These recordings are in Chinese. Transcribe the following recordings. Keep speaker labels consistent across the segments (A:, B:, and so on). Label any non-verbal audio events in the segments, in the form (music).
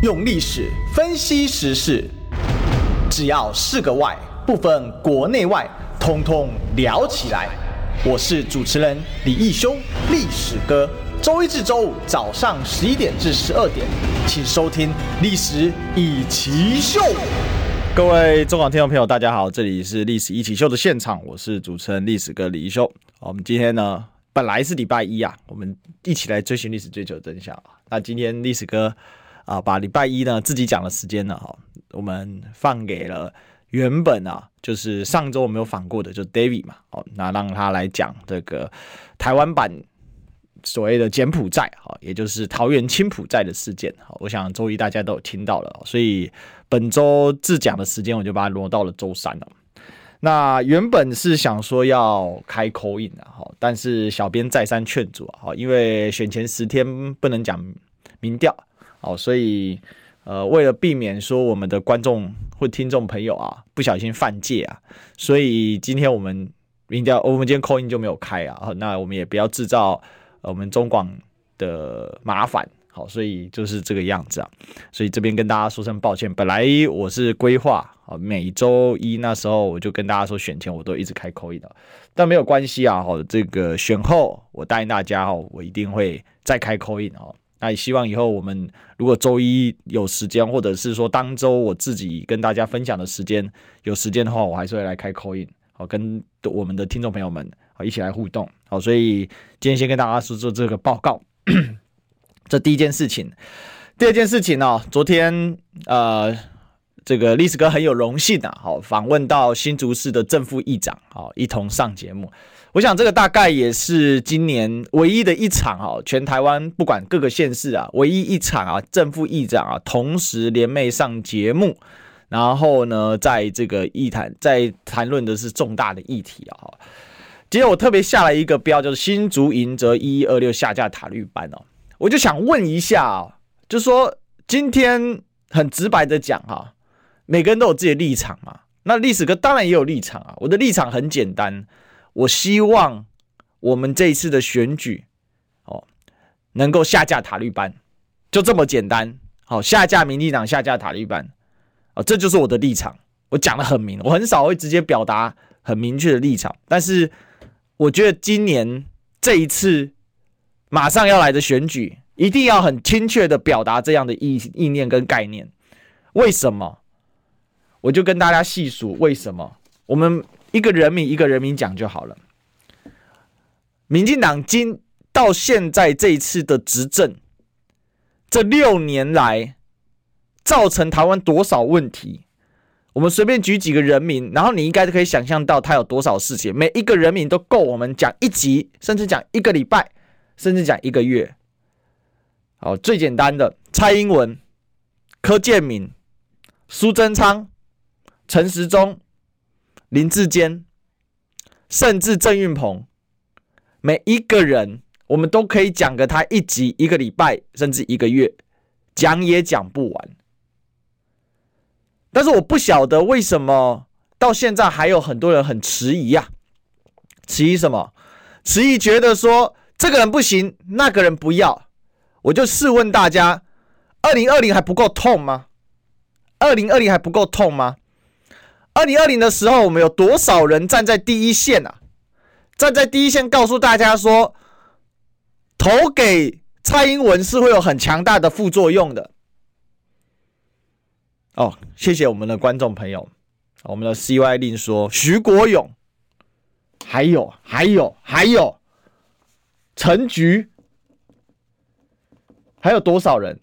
A: 用历史分析时事，只要是个“外”，不分国内外，通通聊起来。我是主持人李义修，历史哥。周一至周五早上十一点至十二点，请收听《历史一起秀》。各位中广听众朋友，大家好，这里是《历史一起秀》的现场，我是主持人历史哥李义修。我们今天呢，本来是礼拜一啊，我们一起来追寻历史，追求真相。那今天历史哥啊，把礼拜一呢自己讲的时间呢，哈，我们放给了原本啊，就是上周我没有访过的，就 David 嘛，哦，那让他来讲这个台湾版所谓的柬埔寨，哈，也就是桃园青埔寨的事件，哈，我想周一大家都有听到了，所以本周自讲的时间我就把它挪到了周三了。那原本是想说要开口音的哈，但是小编再三劝阻啊，因为选前十天不能讲民调，哦，所以呃，为了避免说我们的观众或听众朋友啊不小心犯戒啊，所以今天我们明天，我们今天扣音就没有开啊，那我们也不要制造我们中广的麻烦。好，所以就是这个样子啊，所以这边跟大家说声抱歉。本来我是规划啊，每周一那时候我就跟大家说选前我都一直开口音的，但没有关系啊。好，这个选后我答应大家哦，我一定会再开口音哦。那也希望以后我们如果周一有时间，或者是说当周我自己跟大家分享的时间有时间的话，我还是会来开 coin，好，跟我们的听众朋友们好一起来互动。好，所以今天先跟大家说说这个报告。(clears throat) 这第一件事情，第二件事情呢、哦？昨天呃，这个历史哥很有荣幸啊，好访问到新竹市的正副议长，好一同上节目。我想这个大概也是今年唯一的一场啊，全台湾不管各个县市啊，唯一一场啊，正副议长啊同时联袂上节目，然后呢，在这个议谈在谈论的是重大的议题啊。今天我特别下了一个标，就是新竹赢则一一二六下架塔绿班哦。我就想问一下啊，就说今天很直白的讲哈，每个人都有自己的立场嘛。那历史哥当然也有立场啊。我的立场很简单，我希望我们这一次的选举哦，能够下架塔利班，就这么简单。好，下架民进党，下架塔利班，啊，这就是我的立场。我讲得很明，我很少会直接表达很明确的立场，但是我觉得今年这一次。马上要来的选举，一定要很精确的表达这样的意意念跟概念。为什么？我就跟大家细数为什么。我们一个人民一个人民讲就好了。民进党今到现在这一次的执政，这六年来造成台湾多少问题？我们随便举几个人名，然后你应该可以想象到他有多少事情。每一个人名都够我们讲一集，甚至讲一个礼拜。甚至讲一个月，好，最简单的蔡英文、柯建铭、苏贞昌、陈时中、林志坚，甚至郑运鹏，每一个人我们都可以讲个他一集、一个礼拜，甚至一个月，讲也讲不完。但是我不晓得为什么到现在还有很多人很迟疑呀？迟疑什么？迟疑觉得说。这个人不行，那个人不要，我就试问大家：二零二零还不够痛吗？二零二零还不够痛吗？二零二零的时候，我们有多少人站在第一线啊？站在第一线，告诉大家说，投给蔡英文是会有很强大的副作用的。哦，谢谢我们的观众朋友，我们的 CY 令说徐国勇，还有，还有，还有。陈菊还有多少人？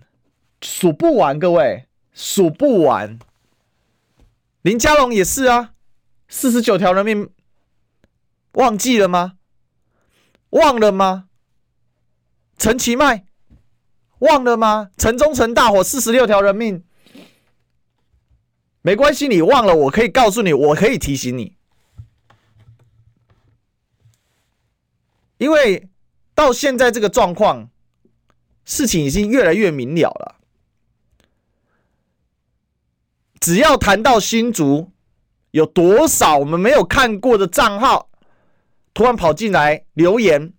A: 数不完，各位数不完。林佳龙也是啊，四十九条人命忘记了吗？忘了吗？陈其迈忘了吗？城中城大火四十六条人命，没关系，你忘了，我可以告诉你，我可以提醒你，因为。到现在这个状况，事情已经越来越明了了。只要谈到新竹，有多少我们没有看过的账号，突然跑进来留言，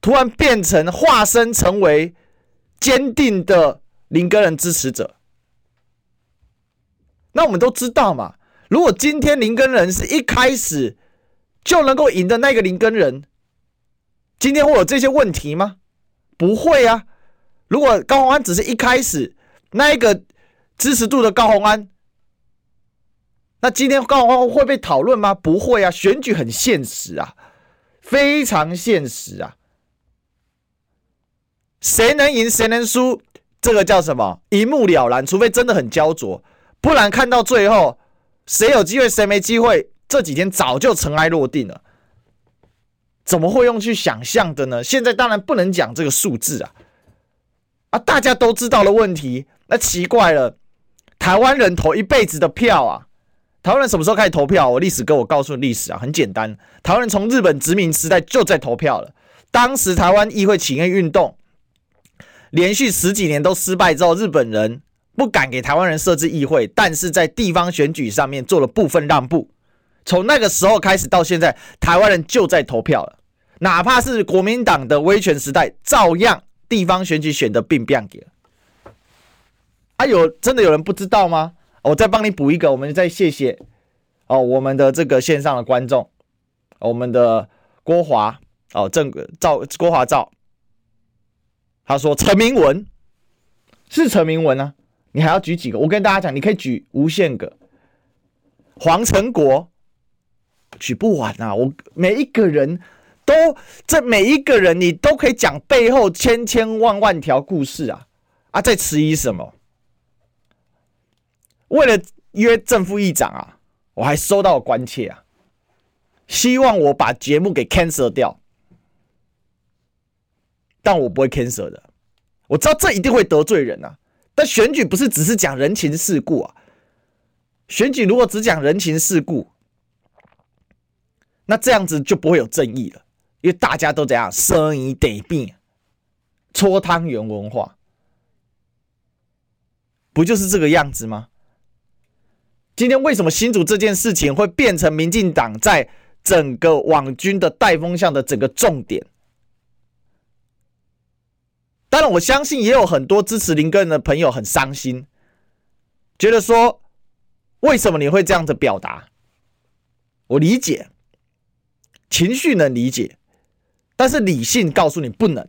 A: 突然变成化身成为坚定的林根仁支持者。那我们都知道嘛，如果今天林根仁是一开始就能够赢的那个林根仁，今天会有这些问题吗？不会啊。如果高虹安只是一开始那一个支持度的高虹安，那今天高虹安会被讨论吗？不会啊。选举很现实啊，非常现实啊。谁能赢，谁能输，这个叫什么？一目了然。除非真的很焦灼。不然看到最后，谁有机会，谁没机会，这几天早就尘埃落定了。怎么会用去想象的呢？现在当然不能讲这个数字啊，啊，大家都知道的问题。那奇怪了，台湾人投一辈子的票啊，台湾人什么时候开始投票？我历史哥，我告诉你历史啊，很简单，台湾人从日本殖民时代就在投票了。当时台湾议会请愿运动连续十几年都失败之后，日本人。不敢给台湾人设置议会，但是在地方选举上面做了部分让步。从那个时候开始到现在，台湾人就在投票了。哪怕是国民党的威权时代，照样地方选举选的并不给。啊，有真的有人不知道吗？我再帮你补一个，我们再谢谢哦，我们的这个线上的观众，我们的郭华哦，郑赵郭华赵，他说陈明文是陈明文啊。你还要举几个？我跟大家讲，你可以举无限个。黄成国举不完啊！我每一个人都，这每一个人你都可以讲背后千千万万条故事啊！啊，在迟疑什么？为了约正副议长啊，我还收到关切啊，希望我把节目给 cancel 掉，但我不会 cancel 的。我知道这一定会得罪人啊。但选举不是只是讲人情世故啊！选举如果只讲人情世故，那这样子就不会有正义了，因为大家都这样生疑得病，搓汤圆文化，不就是这个样子吗？今天为什么新竹这件事情会变成民进党在整个网军的带风向的整个重点？当然，我相信也有很多支持林根的朋友很伤心，觉得说，为什么你会这样子表达？我理解，情绪能理解，但是理性告诉你不能。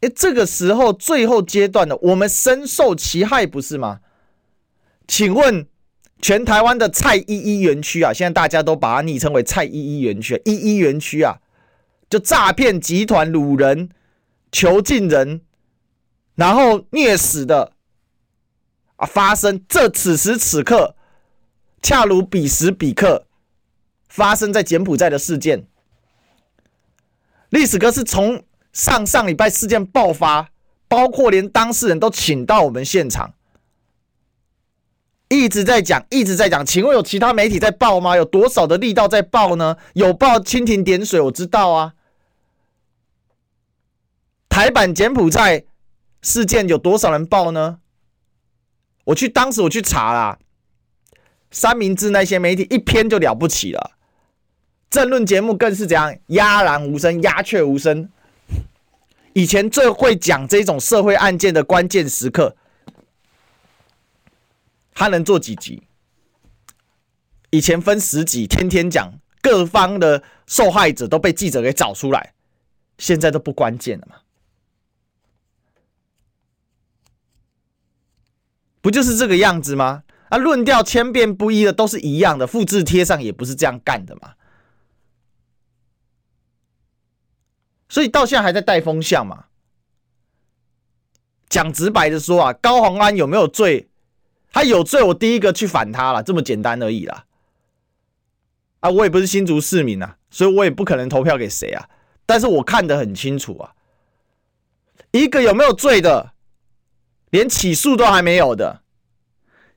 A: 哎，这个时候最后阶段的，我们深受其害，不是吗？请问，全台湾的蔡依依园区啊，现在大家都把它昵称为蔡依依园区，依依园区啊，就诈骗集团掳人。囚禁人，然后虐死的啊，发生这此时此刻，恰如彼时彼刻发生在柬埔寨的事件。历史哥是从上上礼拜事件爆发，包括连当事人都请到我们现场，一直在讲，一直在讲。请问有其他媒体在报吗？有多少的力道在报呢？有报蜻蜓点水，我知道啊。台版柬埔寨事件有多少人报呢？我去当时我去查啦，三明治那些媒体一篇就了不起了，政论节目更是这样鸦然无声、鸦雀无声。以前最会讲这种社会案件的关键时刻，他能做几集？以前分十集，天天讲，各方的受害者都被记者给找出来，现在都不关键了嘛？不就是这个样子吗？啊，论调千变不一的都是一样的，复制贴上也不是这样干的嘛。所以到现在还在带风向嘛。讲直白的说啊，高虹安有没有罪？他有罪，我第一个去反他了，这么简单而已啦。啊，我也不是新竹市民啊，所以我也不可能投票给谁啊。但是我看得很清楚啊，一个有没有罪的？连起诉都还没有的，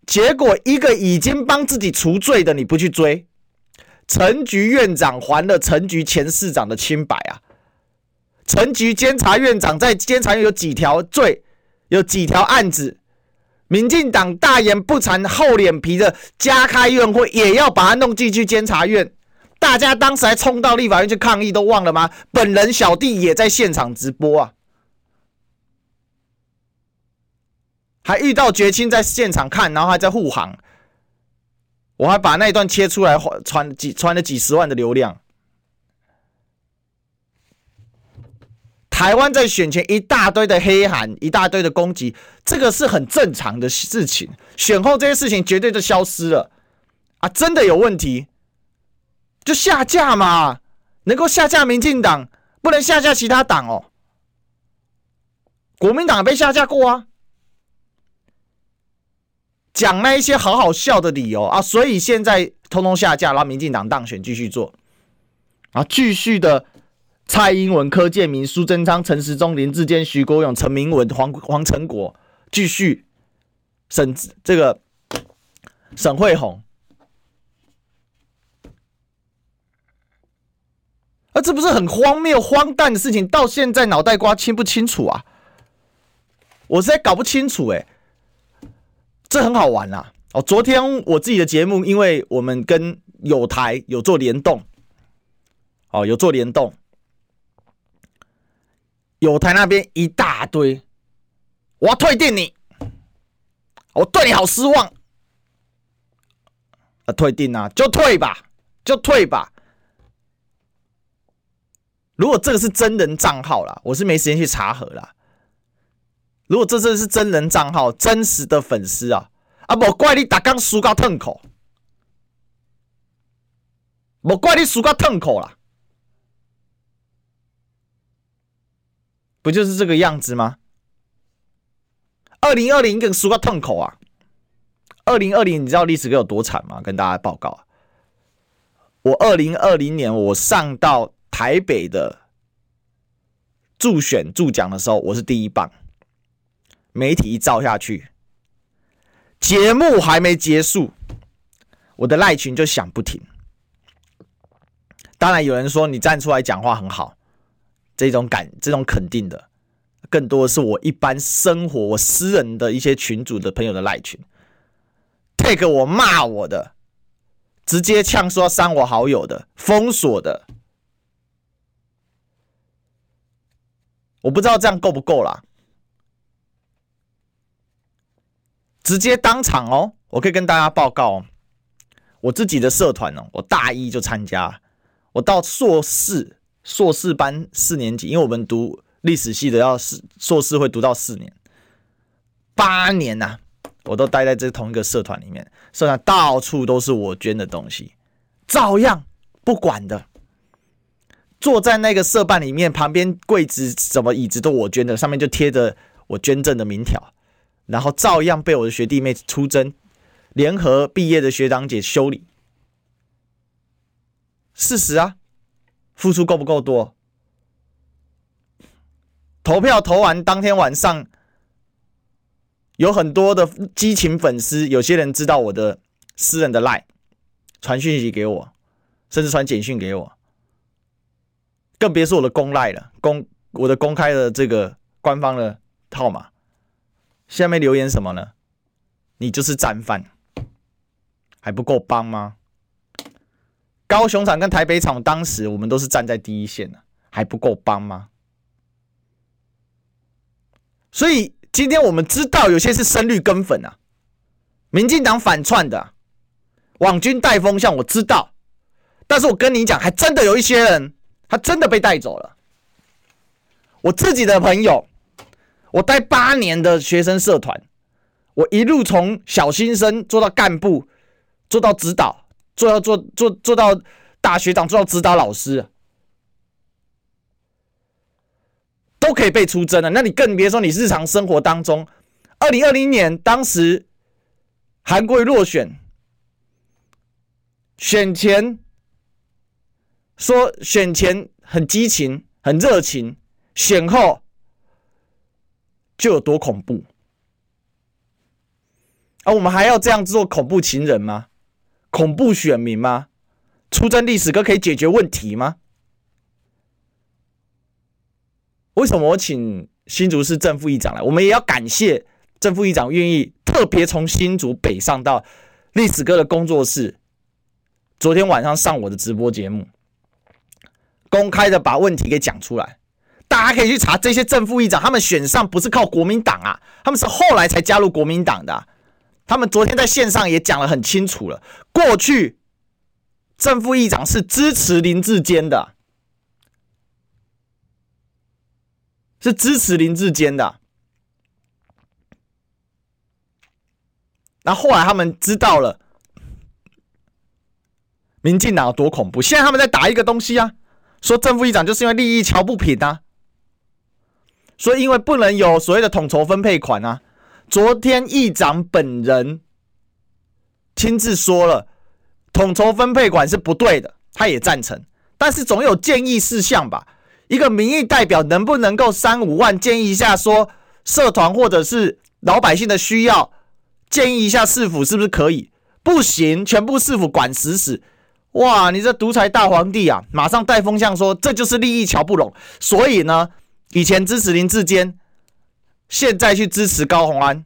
A: 结果一个已经帮自己除罪的，你不去追，陈局院长还了陈局前市长的清白啊！陈局监察院长在监察院有几条罪，有几条案子，民进党大言不惭、厚脸皮的加开院会，也要把他弄进去监察院。大家当时还冲到立法院去抗议，都忘了吗？本人小弟也在现场直播啊！还遇到绝亲在现场看，然后还在护航，我还把那一段切出来传几传了几十万的流量。台湾在选前一大堆的黑函，一大堆的攻击，这个是很正常的事情。选后这些事情绝对就消失了啊！真的有问题就下架嘛，能够下架民进党，不能下架其他党哦。国民党被下架过啊，讲那一些好好笑的理由啊，所以现在通通下架，然后民进党当选继续做，啊，继续的。蔡英文、柯建铭、苏贞昌、陈时中、林志坚、徐国勇、陈明文、黄黄成国，继续沈这个沈慧虹，啊，这不是很荒谬、荒诞的事情？到现在脑袋瓜清不清楚啊？我实在搞不清楚哎、这很好玩啊！哦，昨天我自己的节目，因为我们跟友台有做联动，哦，有做联动。友台那边一大堆，我要退订你，我对你好失望。啊，退订啊，就退吧，就退吧。如果这个是真人账号啦，我是没时间去查核啦。如果这真是真人账号，真实的粉丝啊，啊，莫怪你打刚输到痛口，莫怪你输到痛口啦。不就是这个样子吗？二零二零更输个痛口啊！二零二零，你知道历史哥有多惨吗？跟大家报告，我二零二零年我上到台北的助选助讲的时候，我是第一棒。媒体一照下去，节目还没结束，我的赖群就响不停。当然有人说你站出来讲话很好。这种感，这种肯定的，更多的是我一般生活、我私人的一些群主的朋友的赖群，take 我骂我的，直接呛说删我好友的，封锁的，我不知道这样够不够啦。直接当场哦，我可以跟大家报告，哦我自己的社团哦，我大一就参加，我到硕士。硕士班四年级，因为我们读历史系的，要是硕士会读到四年，八年呐、我都待在这同一个社团里面，社团到处都是我捐的东西，照样不管的，坐在那个社办里面，旁边柜子什么椅子都我捐的，上面就贴着我捐赠的名条，然后照样被我的学弟妹出征，联合毕业的学长姐修理，事实啊。付出够不够多？投票投完当天晚上，有很多的激情粉丝，有些人知道我的私人的 LINE，传讯息给我，甚至传简讯给我，更别说我的公 LINE 了，公我的公开的这个官方的号码。下面留言什么呢？你就是战犯，还不够帮吗？高雄场跟台北场，当时我们都是站在第一线的，还不够帮吗？所以今天我们知道有些是深绿跟粉啊，民进党反串的，网军带风向，我知道。但是我跟你讲，还真的有一些人，他真的被带走了。我自己的朋友，我带八年的学生社团，我一路从小新生做到干部，做到指导。做到做做做到大学长，做到指导老师，都可以被出征了。那你更别说你日常生活当中，二零二零年当时韩国落选，选前说选前很激情很热情，选后就有多恐怖。而我们还要这样做恐怖情人吗？恐怖选民吗？出征历史哥可以解决问题吗？为什么我请新竹市正副议长来？我们也要感谢正副议长愿意特别从新竹北上到历史哥的工作室，昨天晚上上我的直播节目，公开的把问题给讲出来。大家可以去查这些正副议长，他们选上不是靠国民党啊，他们是后来才加入国民党的。他们昨天在线上也讲得很清楚了，过去正副议长是支持林志坚的，是支持林志坚的。然后来他们知道了民进党有多恐怖，现在他们在打一个东西啊，说正副议长就是因为利益瞧不平啊，所以因为不能有所谓的统筹分配款啊。昨天议长本人亲自说了，统筹分配款是不对的，他也赞成，但是总有建议事项吧？一个民意代表能不能够三五万建议一下，说社团或者是老百姓的需要？建议一下市府是不是可以？不行，全部市府管死死。哇，你这独裁大皇帝啊！马上带风向说这就是利益乔不拢。所以呢，以前支持林志坚，现在去支持高虹安。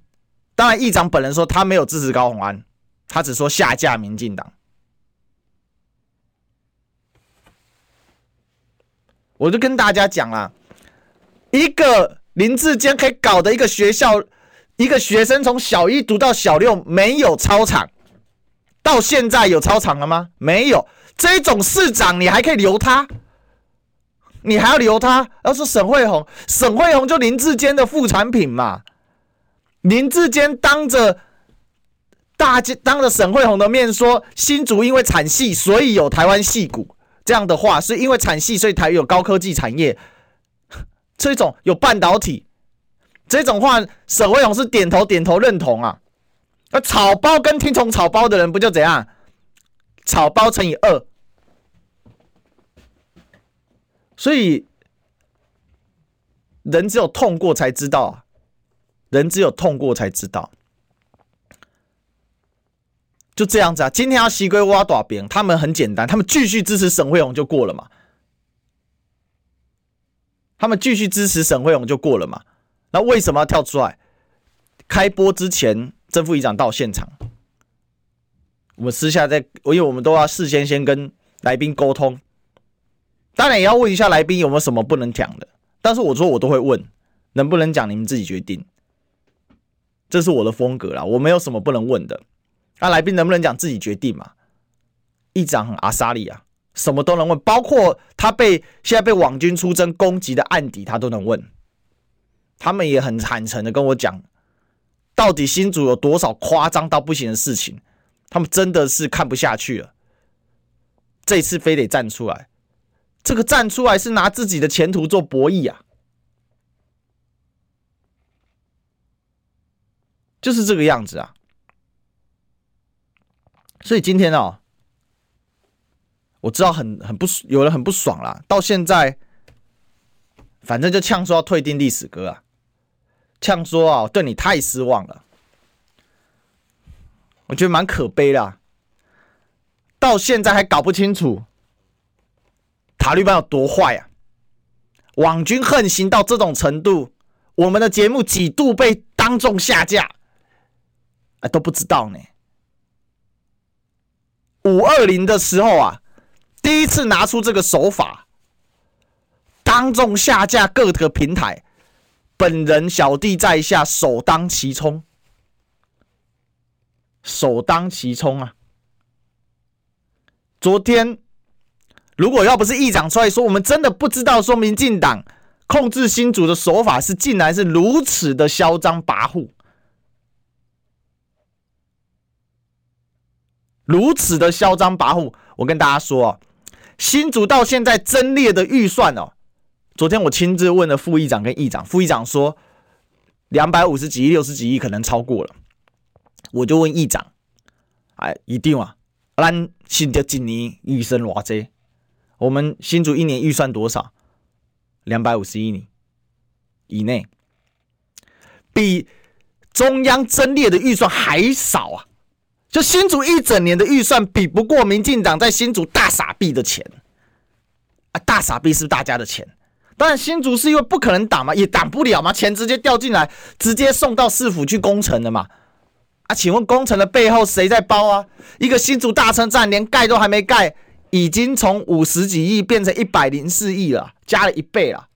A: 当然，议长本人说他没有支持高虹安，他只说下架民进党。我就跟大家讲啦，一个林志坚可以搞的一个学校。一个学生从小一读到小六，没有操场，到现在有操场了吗？没有。这种市长你还可以留他？你还要留他？要说沈慧红，沈慧红就林志坚的副产品嘛。林志坚当着大家当着沈慧红的面说，新竹因为产戏，所以有台湾戏骨这样的话，是因为产戏，所以台有高科技产业。这种有半导体。这种话，沈慧红是点头点头认同啊。那草包跟听从草包的人不就怎样？草包乘以二。所以人只有痛过才知道，人只有痛过才知道。就这样子啊，今天要西归挖大饼，他们很简单，他们继续支持沈慧虹就过了嘛。他们继续支持沈慧虹就过了嘛。那为什么要跳出来？开播之前，正副议长到现场，我们私下在，因为我们都要事先先跟来宾沟通，当然也要问一下来宾有没有什么不能讲的。但是我说我都会问，能不能讲你们自己决定，这是我的风格啦，我没有什么不能问的。那来宾能不能讲自己决定嘛？议长很阿莎利啊，什么都能问，包括他被现在被网军出征攻击的案底，他都能问。他们也很坦诚的跟我讲，到底新主有多少夸张到不行的事情，他们真的是看不下去了。这次非得站出来，这个站出来是拿自己的前途做博弈啊，就是这个样子啊。所以今天哦，我知道很很不有人很不爽啦，到现在反正就呛说要退订历史歌啊。呛说啊，对你太失望了，我觉得蛮可悲的，到现在还搞不清楚塔利班有多坏啊！网军横行到这种程度，我们的节目几度被当众下架，哎，都不知道呢。五二零的时候啊，第一次拿出这个手法，当众下架各个平台。本人小弟在下，首当其冲，首当其冲啊！昨天如果要不是议长出来说，我们真的不知道说民进党控制新竹的手法是竟然是如此的嚣张跋扈，如此的嚣张跋扈。我跟大家说啊，新竹到现在增列的预算哦。昨天我亲自问了副议长跟议长，副议长说两百五十几亿、六十几亿可能超过了，我就问议长，哎，一定啊，咱新竹今年预算偌济？我们新竹一年预算多少？两百五十亿以内，比中央增列的预算还少啊！就新竹一整年的预算比不过民进党在新竹大傻币的钱啊！大傻币是大家的钱？当然，新竹是因为不可能挡嘛，也挡不了嘛，钱直接掉进来，直接送到市府去工程的嘛。啊，请问工程的背后谁在包啊？一个新竹大车站连盖都还没盖，已经从五十几亿变成一百零四亿了，加了一倍了。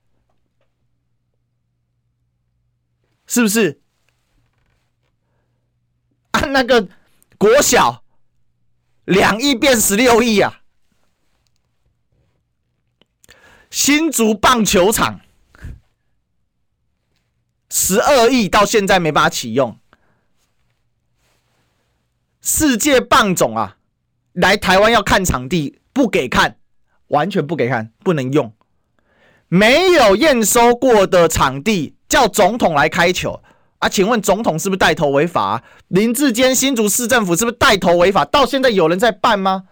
A: 是不是？按、啊、那个国小两亿变十六亿啊！新竹棒球场十二亿到现在没办法启用。世界棒总啊，来台湾要看场地，不给看，完全不给看，不能用。没有验收过的场地，叫总统来开球啊？请问总统是不是带头违法啊？林志坚新竹市政府是不是带头违法？到现在有人在办吗？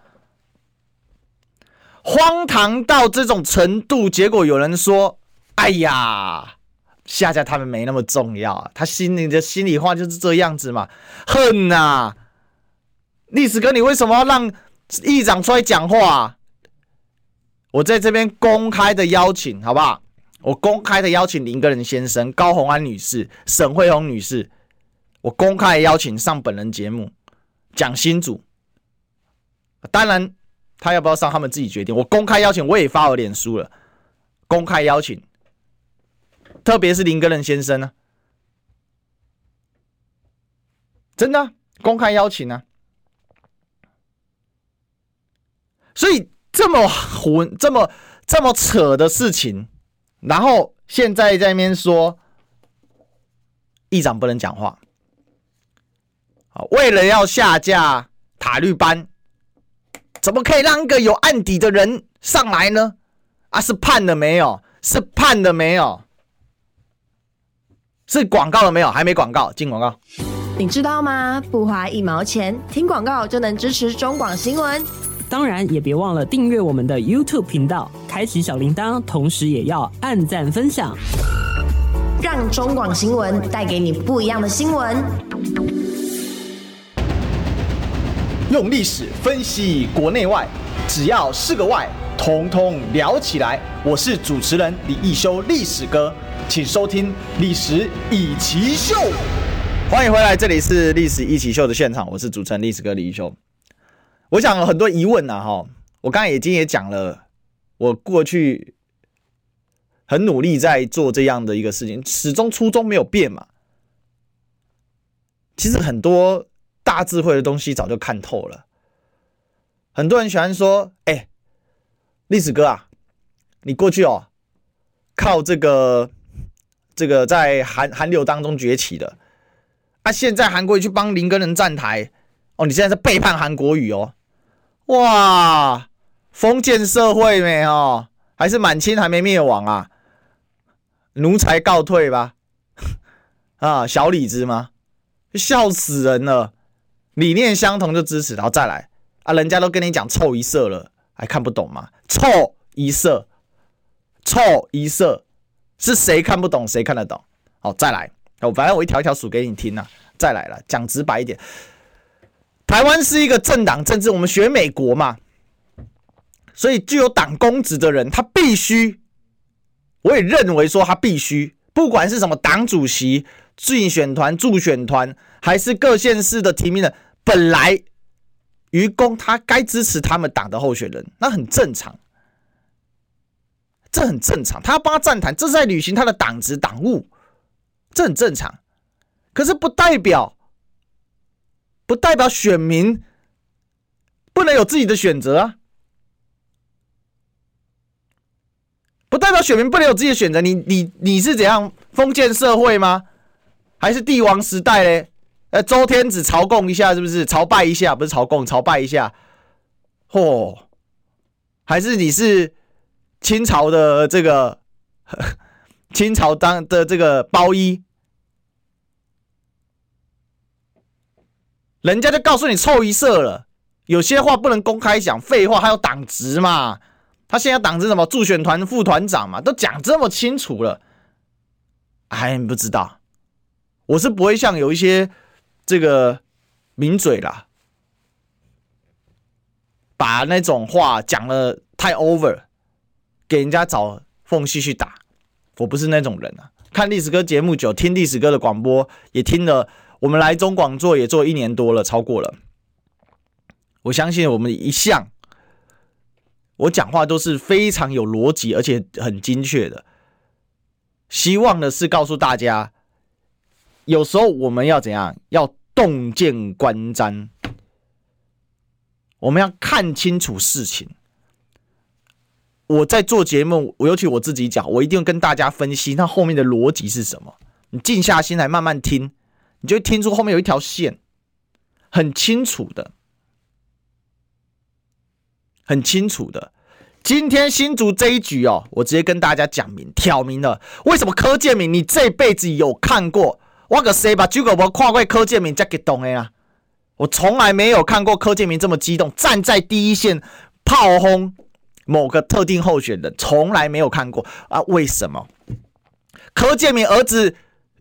A: 荒唐到这种程度，结果有人说：“哎呀，下架他们没那么重要。”他心里的心里话就是这样子嘛，恨呐、啊！历史哥，你为什么要让议长出来讲话？我在这边公开的邀请，好不好？我公开的邀请林耕仁先生、高红安女士、沈慧红女士，我公开邀请上本人节目讲新主。当然，他要不要上，他们自己决定。我公开邀请，我也发了脸书了，公开邀请，特别是林耕仁先生呢、真的、公开邀请呢、啊。所以这么混、这么这么扯的事情，然后现在在那边说，议长不能讲话，啊，为了要下架塔绿班，怎么可以让一个有案底的人上来呢？啊，是判了没有？是判了没有？是广告了没有？还没广告，进广告。
B: 你知道吗？不花一毛钱，听广告就能支持中广新闻。
C: 当然，也别忘了订阅我们的 YouTube 频道，开启小铃铛，同时也要按赞分享，
B: 让中广新闻带给你不一样的新闻。
D: 用历史分析国内外，只要是个“外”，统统聊起来。我是主持人李一修，历史哥，请收听《历史以奇秀》。
A: 欢迎回来，这里是《历史一起秀》的现场，我是主持人历史哥李一修。我想有很多疑问呐，哈，我刚才已经也讲了，我过去很努力在做这样的一个事情，始终初衷没有变嘛。其实很多大智慧的东西早就看透了。很多人喜欢说：“哎，历史哥啊，你过去哦，靠这个这个在韩韩流当中崛起的，啊，现在韩国去帮林根人站台，哦，你现在是背叛韩国语哦。”哇，封建社会没哦，还是满清还没灭亡啊？奴才告退吧，(laughs) 啊，小李子吗？笑死人了！理念相同就支持，然后再来啊，人家都跟你讲臭一色了，还看不懂吗？臭一色，臭一色，是谁看不懂？谁看得懂？好，再来，我反正我一条一条数给你听啊，再来了，讲直白一点。台湾是一个政党政治，我们学美国嘛，所以具有党公职的人，他必须，我也认为说他必须，不管是什么党主席、竞选团、助选团，还是各县市的提名人，本来愚公他该支持他们党的候选人，那很正常，这很正常，他要帮他站台，这是在履行他的党职党务，这很正常，可是不代表。不代表选民不能有自己的选择啊！不代表选民不能有自己的选择。你你你是怎样封建社会吗？还是帝王时代嘞？呃，周天子朝贡一下是不是？朝拜一下不是朝贡，朝拜一下。嚯！还是你是清朝的这个 (laughs) 清朝当的这个包衣？人家就告诉你凑一色了，有些话不能公开讲，废话还有党职嘛？他现在党职什么？助选团副团长嘛？都讲这么清楚了，还不知道？我是不会像有一些这个名嘴啦，把那种话讲的太 over，给人家找缝隙去打。我不是那种人啊！看历史哥节目久，听历史哥的广播也听了。我们来中广做也做一年多了，超过了。我相信我们一向，我讲话都是非常有逻辑，而且很精确的。希望的是告诉大家，有时候我们要怎样？要洞见观瞻，我们要看清楚事情。我在做节目，我尤其我自己讲，我一定跟大家分析那后面的逻辑是什么。你静下心来慢慢听，你就会听出后面有一条线，很清楚的，很清楚的。今天新竹这一局哦，我直接跟大家讲明挑明了，为什么柯建明你这辈子有看过？我个谁把举个我跨过柯建明这激动的呀？我从来没有看过柯建明这么激动，站在第一线炮轰某个特定候选人，从来没有看过啊！为什么？柯建明儿子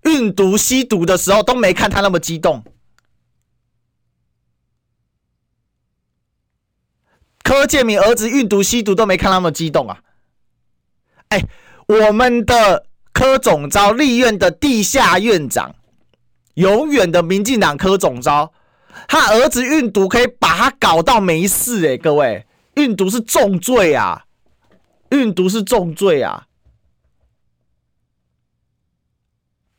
A: 运毒吸毒的时候都没看他那么激动。柯建铭儿子运毒吸毒都没看他那么激动啊！哎，我们的。柯总召立院的地下院长，永远的民进党柯总召，他儿子运毒可以把他搞到没事哎，各位，运毒是重罪啊，运毒是重罪啊，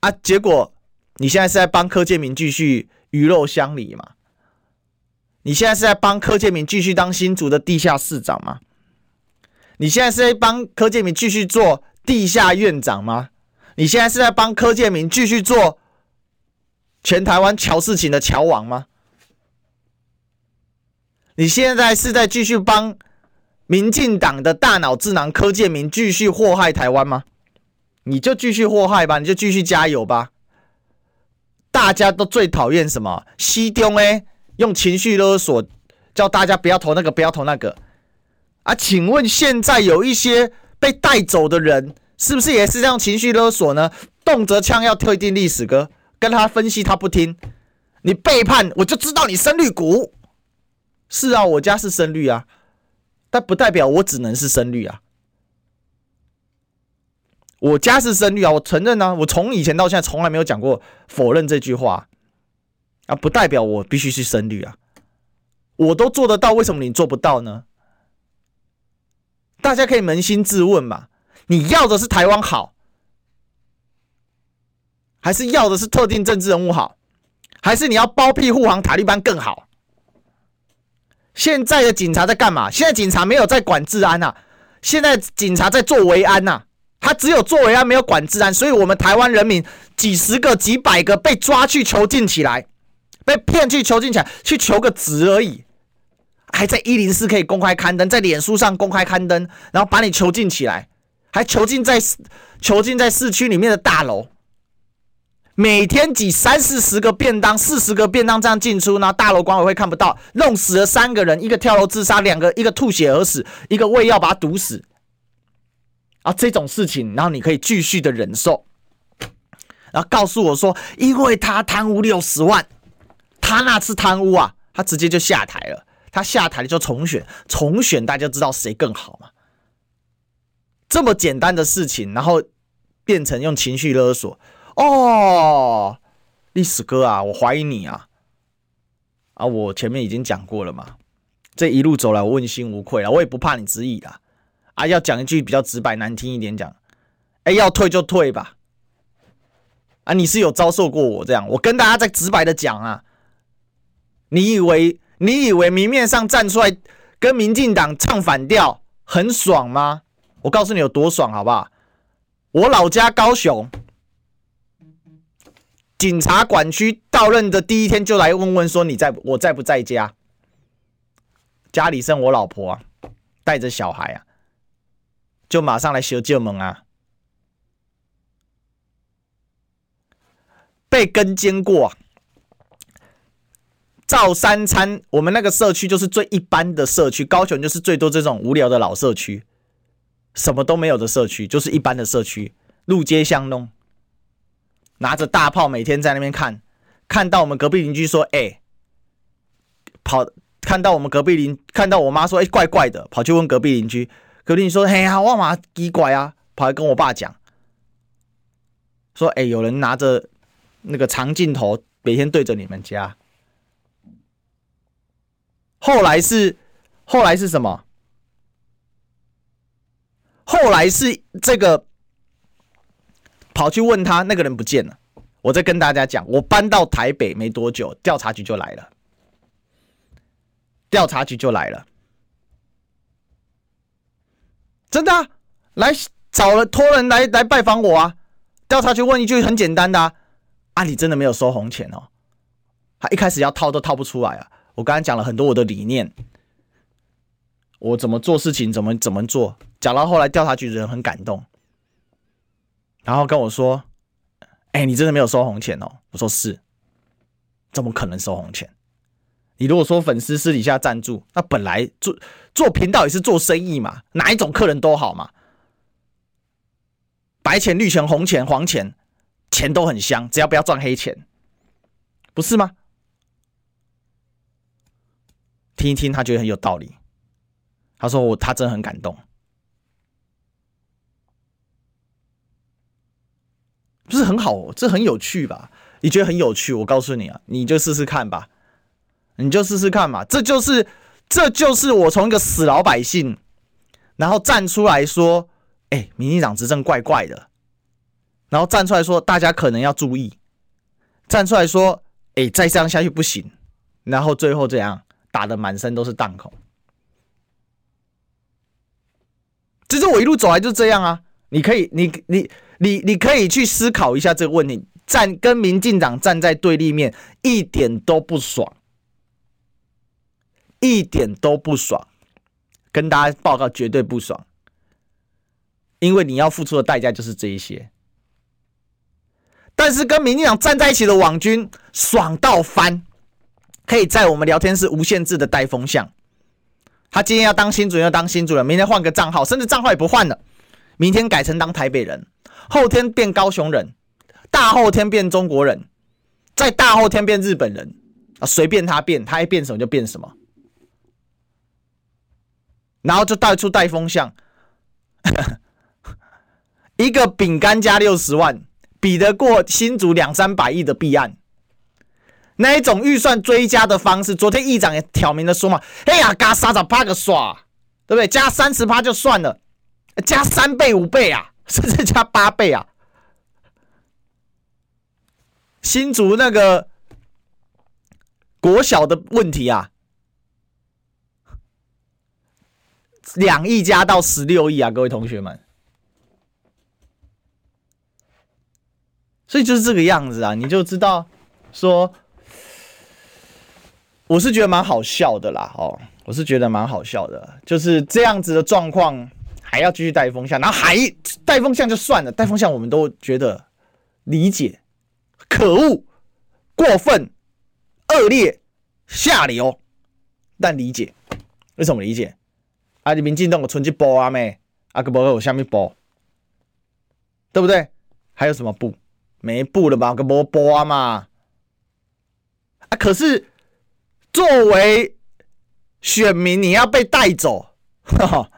A: 啊，结果你现在是在帮柯建明继续鱼肉乡里吗？你现在是在帮柯建明继续当新竹的地下市长吗？你现在是在帮柯建明继续做？地下院长吗？你现在是在帮柯建明继续做全台湾乔事情的乔王吗？你现在是在继续帮民进党的大脑智囊柯建明继续祸害台湾吗？你就继续祸害吧，你就继续加油吧。大家都最讨厌什么？西中哎，用情绪勒索，叫大家不要投那个，不要投那个。啊，请问现在有一些。被带走的人是不是也是这样情绪勒索呢？动辄枪要退订历史歌，跟他分析他不听，你背叛我就知道你深绿股。是啊，我家是深绿啊，但不代表我只能是深绿啊。我家是深绿啊，我承认啊，我从以前到现在从来没有讲过否认这句话啊，不代表我必须是深绿啊。我都做得到，为什么你做不到呢？大家可以扪心自问嘛，你要的是台湾好，还是要的是特定政治人物好，还是你要包庇护航塔利班更好？现在的警察在干嘛？现在警察没有在管治安呐，现在警察在做维安呐，他只有做为安没有管治安，所以我们台湾人民几十个、几百个被抓去囚禁起来，被骗去囚禁起来，去求个职而已。还在一零四可以公开刊登，在脸书上公开刊登，然后把你囚禁起来，还囚禁在囚禁在市区里面的大楼，每天挤三四十个便当，四十个便当这样进出，然后大楼管委会看不到，弄死了三个人，一个跳楼自杀，两个一个吐血而死，一个喂药把他毒死，啊，这种事情，然后你可以继续的忍受，然后告诉我说，因为他贪污六十万，他那次贪污啊，他直接就下台了。他下台了就重选，重选大家知道谁更好吗？这么简单的事情，然后变成用情绪勒索哦，历史哥啊，我怀疑你啊啊！我前面已经讲过了嘛，这一路走来我问心无愧啊，我也不怕你质疑啦啊！要讲一句比较直白难听一点讲，哎，要退就退吧啊！你是有遭受过我这样，我跟大家再直白的讲啊，你以为？你以为明面上站出来跟民进党唱反调很爽吗？我告诉你有多爽，好不好？我老家高雄，警察管区到任的第一天就来问问说，你在我在不在家？家里剩我老婆啊，带着小孩啊，就马上来修旧门啊，被跟监过啊。照三餐，我们那个社区就是最一般的社区，高雄就是最多这种无聊的老社区，什么都没有的社区，就是一般的社区，路街巷弄，拿着大炮每天在那边看，看到我们隔壁邻居说：“哎、跑，看到我们隔壁邻，看到我妈说：‘哎、怪怪的’，跑去问隔壁邻居，隔壁你说：‘嘿呀，我妈奇怪啊’，跑来跟我爸讲，说：‘哎、有人拿着那个长镜头，每天对着你们家。’”后来是，后来是什么？后来是这个跑去问他，那个人不见了。我再跟大家讲，我搬到台北没多久，调查局就来了，调查局就来了，真的、啊、来找了托人来来拜访我啊。调查局问一句很简单的啊，啊，你真的没有收红钱哦？他一开始要套都套不出来啊。我刚才讲了很多我的理念，我怎么做事情，怎么怎么做，讲到后来调查局的人很感动，然后跟我说。哎、你真的没有收红钱哦？我说是，怎么可能收红钱？你如果说粉丝私底下赞助，那本来做做频道也是做生意嘛，哪一种客人都好嘛，白钱、绿钱、红钱、黄钱，钱都很香，只要不要赚黑钱，不是吗？听一听，他觉得很有道理。他说我，他真的很感动。不是很好，这很有趣吧？你觉得很有趣？我告诉你啊，你就试试看吧，你就试试看嘛。这就是，这就是我从一个死老百姓，然后站出来说：“哎，民进党执政怪怪的。”然后站出来说：“大家可能要注意。”站出来说：“哎，再这样下去不行。”然后最后这样打的满身都是弹孔。其实我一路走来就这样啊。你可以，你你。你你可以去思考一下这个问题，站跟民进党站在对立面，一点都不爽，一点都不爽，跟大家报告绝对不爽，因为你要付出的代价就是这一些。但是跟民进党站在一起的网军爽到翻，可以在我们聊天室无限制的带风向，他今天要当新主任要当新主任，明天换个账号，甚至账号也不换了，明天改成当台北人。后天变高雄人，大后天变中国人，再大后天变日本人。啊，随便他变，他爱变什么就变什么，然后就到处带风向，(laughs) 一个饼干加六十万，比得过新竹两三百亿的弊案，那一种预算追加的方式，昨天议长也挑明的说嘛，哎呀，加三十八个耍，对不对？加三十八就算了，加三倍五倍啊！(laughs) 甚至加八倍啊！新竹那个国小的问题啊，两亿加到十六亿啊，各位同学们，所以就是这个样子啊，你就知道说，我是觉得蛮好笑的啦，哦，我是觉得蛮好笑的，就是这样子的状况。还要继续带风向，然后还带风向就算了，带风向我们都觉得理解，可恶、过分、恶劣、下流，但理解，为什么理解？啊，你民进党有存去播啊没？啊，个无有虾米播，对不对？还有什么不？没不了吧？个无播啊嘛？啊，可是作为选民，你要被带走，哈哈。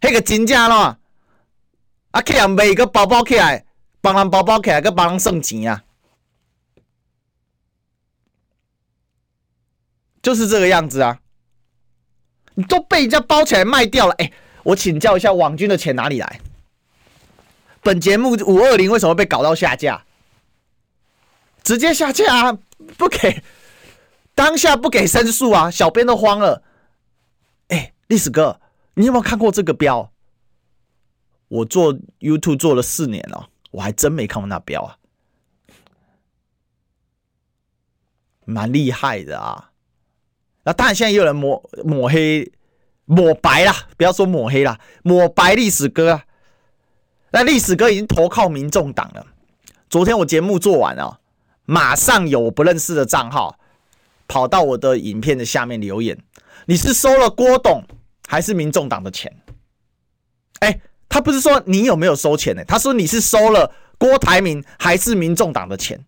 A: 那个金价咯，啊，客人买个包包起来，帮人包包起来，个帮人省钱啊，就是这个样子啊。你都被人家包起来卖掉了，哎，我请教一下，网军的钱哪里来？本节目五二零为什么被搞到下架？直接下架啊，不给，当下不给申诉啊，小编都慌了。哎，历史哥。你有没有看过这个标？我做 YouTube 做了四年了，我还真没看过那标啊，蛮厉害的啊。那当然，现在也有人抹抹黑、抹白啦，不要说抹黑啦，抹白历史哥啊。那历史哥已经投靠民众党了。昨天我节目做完了，马上有不认识的账号跑到我的影片的下面留言：“你是收了郭董？”还是民众党的钱？哎，他不是说你有没有收钱呢？他说你是收了郭台铭还是民众党的钱？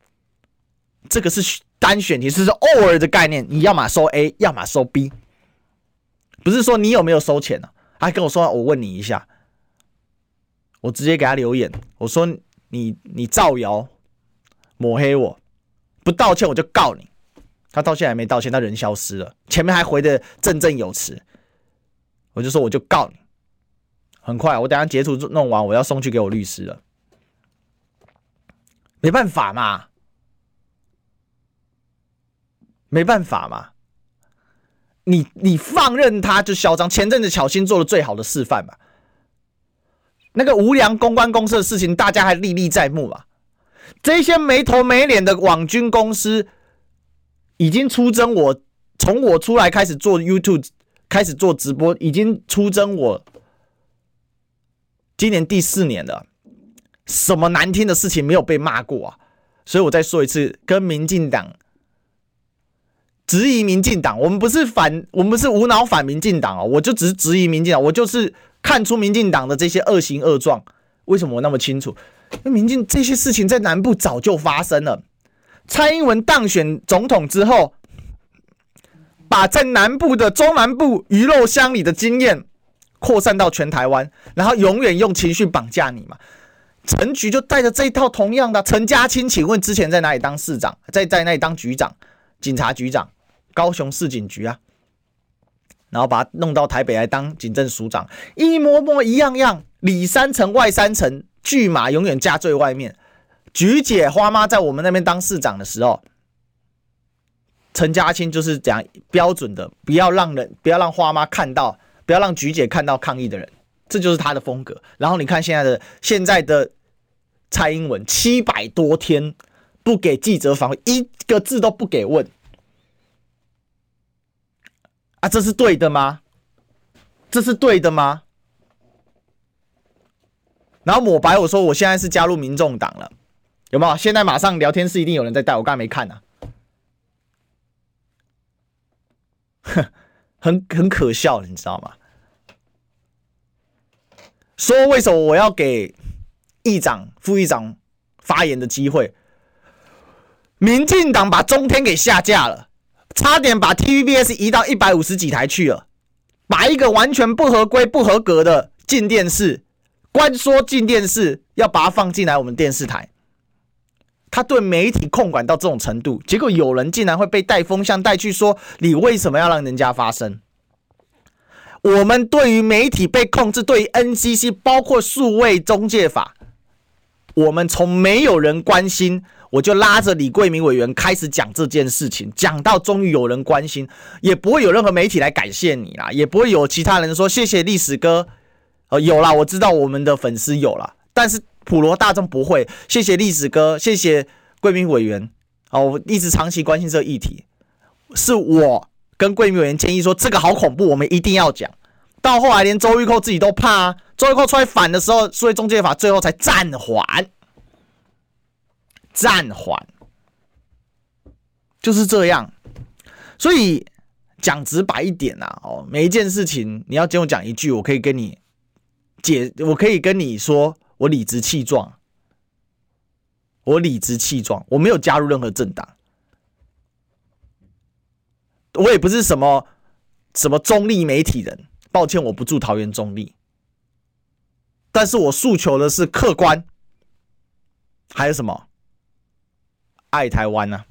A: 这个是单选题，是说 or 的概念，你要么收 A，要么收 B，不是说你有没有收钱呢？他跟我说，我问你一下，我直接给他留言，我说你你造谣抹黑我，不道歉我就告你。他到现在还没道歉，他人消失了，前面还回的振振有词。我就说我就告你，很快，我等下截图弄完，我要送去给我律师了。没办法嘛，没办法嘛。你你放任他就嚣张，前阵子巧心做了最好的示范嘛。那个无良公关公司的事情，大家还历历在目嘛。这些没头没脸的网军公司，已经出征我，从我出来开始做 YouTube，开始做直播，已经出征我。今年第四年了，什么难听的事情没有被骂过啊？所以我再说一次，跟民进党。质疑民进党，我们不是反，我们不是无脑反民进党哦，我就只是质疑民进党，我就是看出民进党的这些恶行恶状。为什么我那么清楚？那民进这些事情在南部早就发生了。蔡英文当选总统之后，把在南部的中南部鱼肉乡里的经验扩散到全台湾，然后永远用情绪绑架你嘛。陈局就带着这一套同样的。陈家清，请问之前在哪里当市长？在在那里当局长，警察局长。高雄市警局啊，然后把他弄到台北来当警政署长，一模模一样样，里三层外三层，巨马永远架最外面。菊姐花妈在我们那边当市长的时候，陈家清就是讲标准的，不要让人，不要让花妈看到，不要让菊姐看到抗议的人，这就是他的风格。然后你看现在的现在的蔡英文，七百多天不给记者访问，一个字都不给问。这是对的吗？这是对的吗？然后抹白我说，我现在是加入民众党了，有没有？现在马上聊天室一定有人在带，我刚才没看呢、啊，很很可笑，你知道吗？说为什么我要给议长、副议长发言的机会？民进党把中天给下架了。差点把 TVBS 移到一百五十几台去了，把一个完全不合规、不合格的进电视，关说进电视，要把它放进来我们电视台。他对媒体控管到这种程度，结果有人竟然会被带风向带去说，你为什么要让人家发声？我们对于媒体被控制，对于 NCC 包括数位中介法，我们从没有人关心。我就拉着李桂明委员开始讲这件事情，讲到终于有人关心，也不会有任何媒体来感谢你啦，也不会有其他人说谢谢历史哥。哦，有啦，我知道我们的粉丝有啦，但是普罗大众不会。谢谢历史哥，谢谢贵明委员。哦，我一直长期关心这个议题，是我跟贵明委员建议说这个好恐怖，我们一定要讲。到后来连周玉蔻自己都怕啊，周玉蔻出来反的时候，所以中介法最后才暂缓。暂缓，就是这样。所以讲直白一点呐，哦，每一件事情你要跟我讲一句，我可以跟你解，我可以跟你说，我理直气壮，我理直气壮，我没有加入任何政党，我也不是什么什么中立媒体人，抱歉，我不住桃园中立，但是我诉求的是客观，还有什么？爱台湾呢、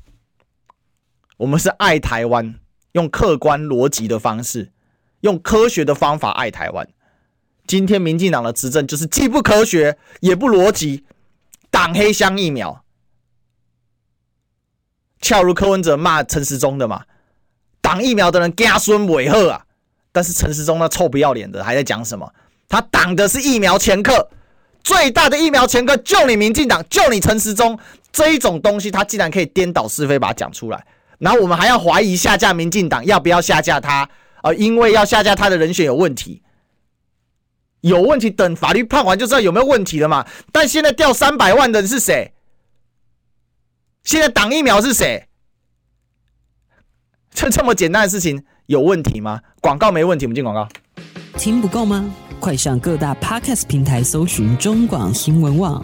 A: 我们是爱台湾，用客观逻辑的方式，用科学的方法爱台湾。今天民进党的执政就是既不科学也不逻辑，挡黑箱疫苗，恰如柯文哲骂陈时中的嘛，挡疫苗的人家孙伟赫啊，但是陈时中那臭不要脸的还在讲什么？他挡的是疫苗前科。最大的疫苗前科，就你民进党，就你陈时中这一种东西，他竟然可以颠倒是非，把它讲出来。然后我们还要怀疑下架民进党，要不要下架他？啊，因为要下架他的人选有问题，有问题，等法律判完就知道有没有问题了嘛。但现在掉三百万的人是谁？现在挡疫苗是谁？就这么简单的事情有问题吗？广告没问题，我们进广告。
C: 听不够吗？快上各大 Podcast 平台搜寻中广新闻网，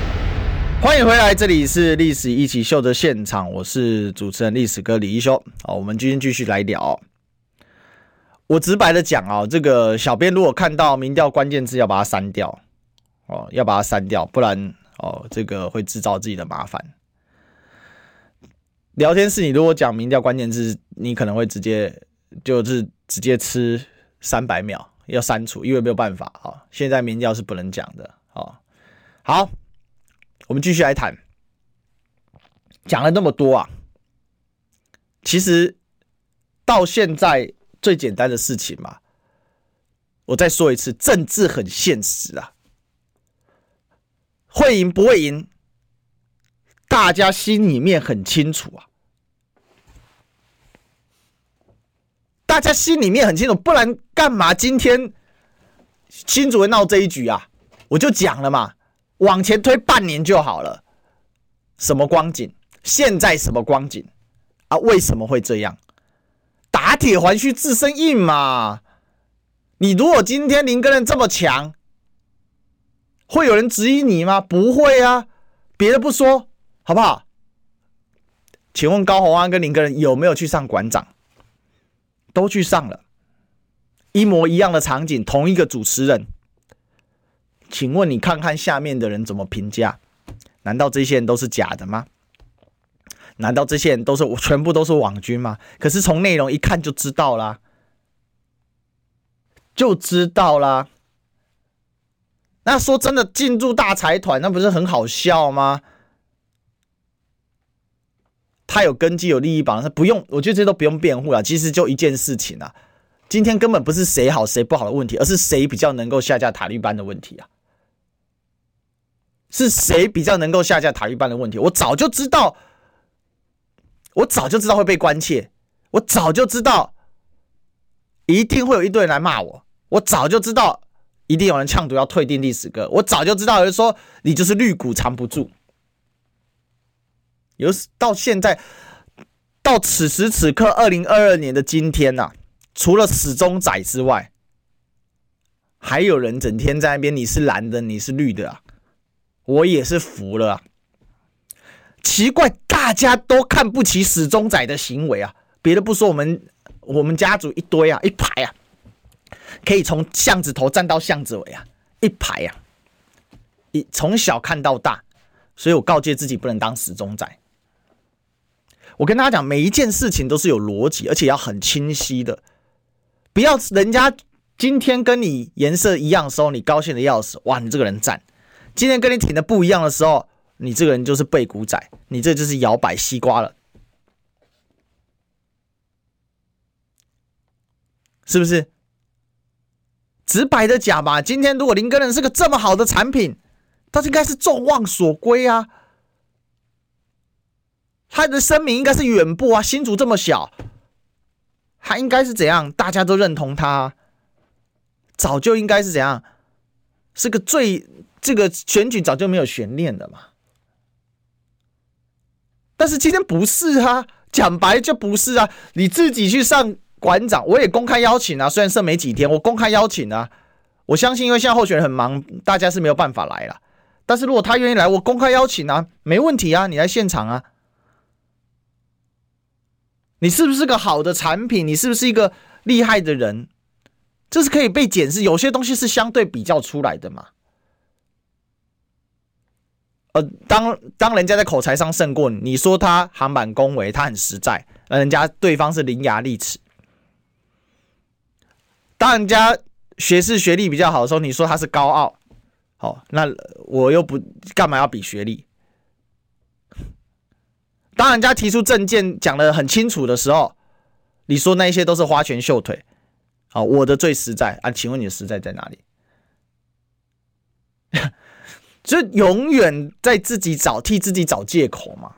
A: 欢迎回来，这里是历史一起秀的现场，我是主持人历史哥李一修。好，我们今天继续来聊。我直白的讲啊，这个小编如果看到民调关键字，要把它删掉哦，要把它删掉，不然哦，这个会制造自己的麻烦。聊天室，你如果讲民调关键字，你可能会直接就是直接吃三百秒，要删除，因为没有办法啊。现在民调是不能讲的啊。好，我们继续来谈，讲了那么多啊，其实到现在最简单的事情嘛，我再说一次，政治很现实啊，会赢不会赢？大家心里面很清楚啊，大家心里面很清楚，不然干嘛今天新主会闹这一局啊？我就讲了嘛，往前推半年就好了。什么光景？现在什么光景？啊？为什么会这样？打铁还需自身硬嘛。你如果今天林耕仁这么强，会有人质疑你吗？不会啊。别的不说。好不好？请问高虹安跟林耕仁有没有去上馆长？都去上了，一模一样的场景，同一个主持人。请问你看看下面的人怎么评价？难道这些人都是假的吗？难道这些人都是全部都是网军吗？可是从内容一看就知道啦，就知道啦。那说真的，进驻大财团，那不是很好笑吗？他有根基，有利益绑，他不用，我觉得这些都不用辩护了。其实就一件事情啊，今天根本不是谁好谁不好的问题，而是谁比较能够下架塔利班的问题啊。是谁比较能够下架塔利班的问题？我早就知道，我早就知道会被关切，我早就知道一定会有一堆人来骂我，我早就知道一定有人呛毒要退订历史歌，我早就知道有人说你就是绿股藏不住。有到现在，到此时此刻，二零二二年的今天呐、啊，除了死忠仔之外，还有人整天在那边，你是蓝的，你是绿的啊，我也是服了啊。奇怪，大家都看不起死忠仔的行为啊。别的不说，我们我们家族一堆啊，一排啊，可以从巷子头站到巷子尾啊，一排啊，一从小看到大，所以我告诫自己不能当死忠仔。我跟大家讲，每一件事情都是有逻辑，而且要很清晰的。不要人家今天跟你颜色一样的时候，你高兴的要死，哇，你这个人赞；今天跟你挺的不一样的时候，你这个人就是背骨仔，你这就是摇摆西瓜了，是不是？直白的讲吧，今天如果林耕仁是个这么好的产品，他应该是众望所归啊。他的声名应该是远播啊，新竹这么小，他应该是怎样？大家都认同他，早就应该是怎样？是个最这个选举早就没有悬念的嘛。但是今天不是啊，讲白就不是啊。你自己去上馆长，我也公开邀请啊，虽然剩没几天，我公开邀请啊。我相信，因为现在候选人很忙，大家是没有办法来了。但是如果他愿意来，我公开邀请啊，没问题啊，你来现场啊。你是不是个好的产品？你是不是一个厉害的人？这是可以被检视。有些东西是相对比较出来的嘛。呃，当当人家在口才上胜过你，你说他航板恭维，他很实在，那人家对方是伶牙俐齿。当人家学士学历比较好的时候，你说他是高傲，好，那我又不干嘛要比学历？当人家提出证件讲得很清楚的时候，你说那些都是花拳绣腿，好，我的最实在啊，请问你的实在在哪里？就永远在自己找替自己找借口嘛。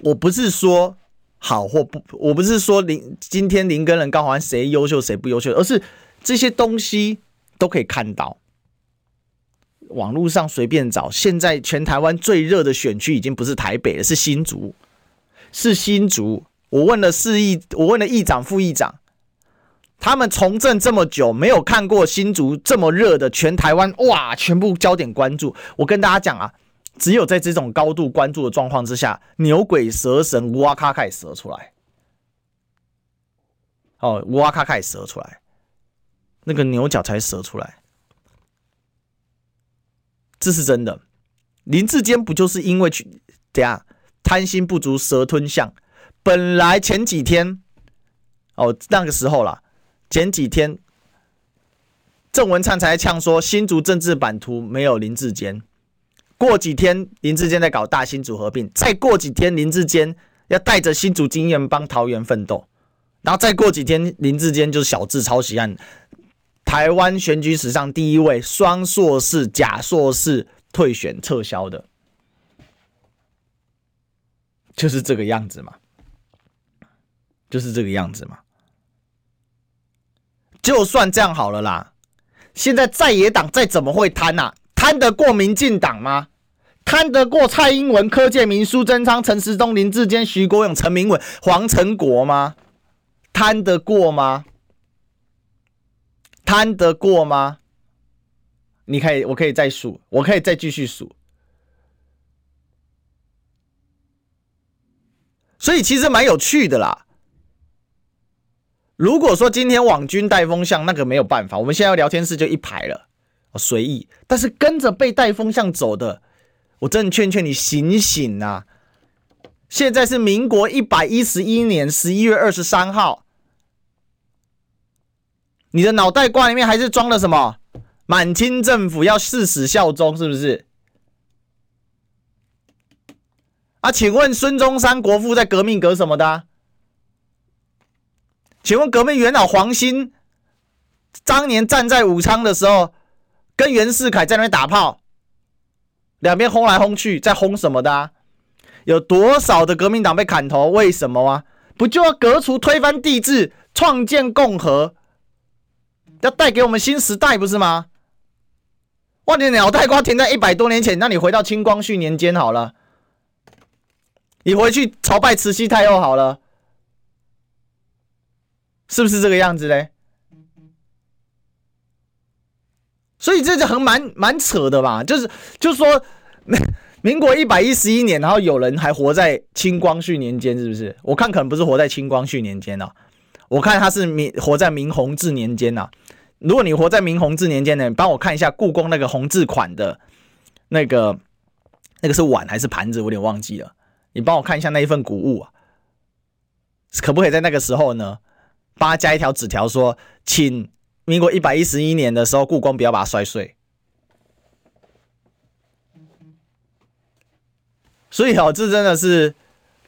A: 我不是说好或不，我不是说林今天林耕仁高虹安谁优秀谁不优秀，而是这些东西都可以看到。网络上随便找，现在全台湾最热的选区已经不是台北了，是新竹，是新竹。我问了市议，我问了议长、副议长，他们从政这么久，没有看过新竹这么热的，全台湾哇，全部焦点关注。我跟大家讲啊，只有在这种高度关注的状况之下，牛鬼蛇神哇咔开始蛇出来。哦，哇咔咔也蛇出来，那个牛角才蛇出来，这是真的。林志坚不就是因为去怎样贪心不足蛇吞象？本来前几天哦，那个时候啦，前几天郑文灿才呛说新竹政治版图没有林志坚。过几天林志坚在搞大新竹合并，再过几天林志坚要带着新竹经验帮桃园奋斗。然后再过几天，林志坚就是小智抄袭案，台湾选举史上第一位双硕士、假硕士退选撤销的，就是这个样子嘛，就是这个样子嘛。就算这样好了啦，现在在野党再怎么会贪呐、啊？贪得过民进党吗？贪得过蔡英文、柯建铭、苏贞昌、陈时中、林志坚、徐国勇、陈明伟、黄成国吗？贪得过吗？贪得过吗？你可以，我可以再数，我可以再继续数。所以其实蛮有趣的啦。如果说今天网军带风向，那个没有办法，我们现在聊天室就一排了，随意。但是跟着被带风向走的，我真的劝劝你醒醒啊！现在是民国一百一十一年十一月二十三号，你的脑袋瓜里面还是装了什么？满清政府要誓死效忠，是不是？啊，请问孙中山国父在革命革什么的？请问革命元老黄兴当年站在武昌的时候，跟袁世凯在那边打炮，两边轰来轰去，在轰什么的啊？有多少的革命党被砍头？为什么啊？不就要革除、推翻帝制，创建共和，要带给我们新时代，不是吗？哇，你脑袋瓜停在一百多年前，那你回到清光绪年间好了，你回去朝拜慈禧太后好了，是不是这个样子嘞？所以这就很蛮蛮扯的吧？就是就是说。(laughs) 民国一百一十一年，然后有人还活在清光绪年间，是不是？我看可能不是活在清光绪年间啊，我看他是明活在明弘治年间呐。如果你活在明弘治年间呢，帮我看一下故宫那个弘治款的那个那个是碗还是盘子，我有点忘记了。你帮我看一下那一份古物啊，可不可以在那个时候呢，帮他加一条纸条说，请民国一百一十一年的时候，故宫不要把它摔碎。所以哦，这真的是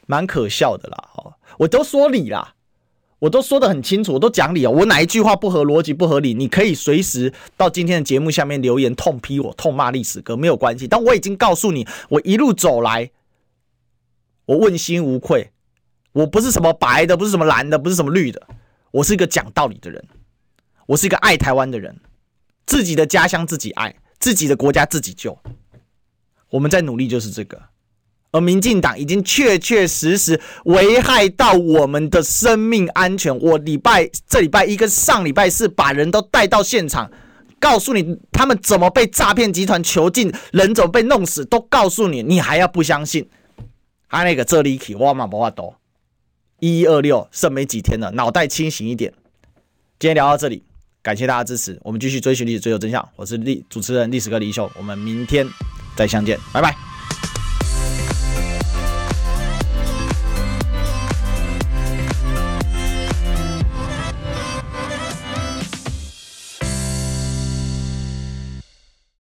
A: 蛮可笑的啦！哦，我都说理啦，我都说得很清楚，我都讲理哦。我哪一句话不合逻辑、不合理，你可以随时到今天的节目下面留言痛批我、痛骂历史哥，没有关系。但我已经告诉你，我一路走来，我问心无愧，我不是什么白的，不是什么蓝的，不是什么绿的，我是一个讲道理的人，我是一个爱台湾的人，自己的家乡自己爱，自己的国家自己救。我们在努力，就是这个。而民进党已经确确实实危害到我们的生命安全。我礼拜这礼拜一跟上礼拜四把人都带到现场，告诉你他们怎么被诈骗集团囚禁，人怎么被弄死，都告诉你，你还要不相信？他那个这里起我嘛不话多，一一二六剩没几天了，脑袋清醒一点。今天聊到这里，感谢大家支持，我们继续追寻历史，追求真相。我是历主持人历史哥李秀，我们明天再相见，拜拜。